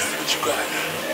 that you got.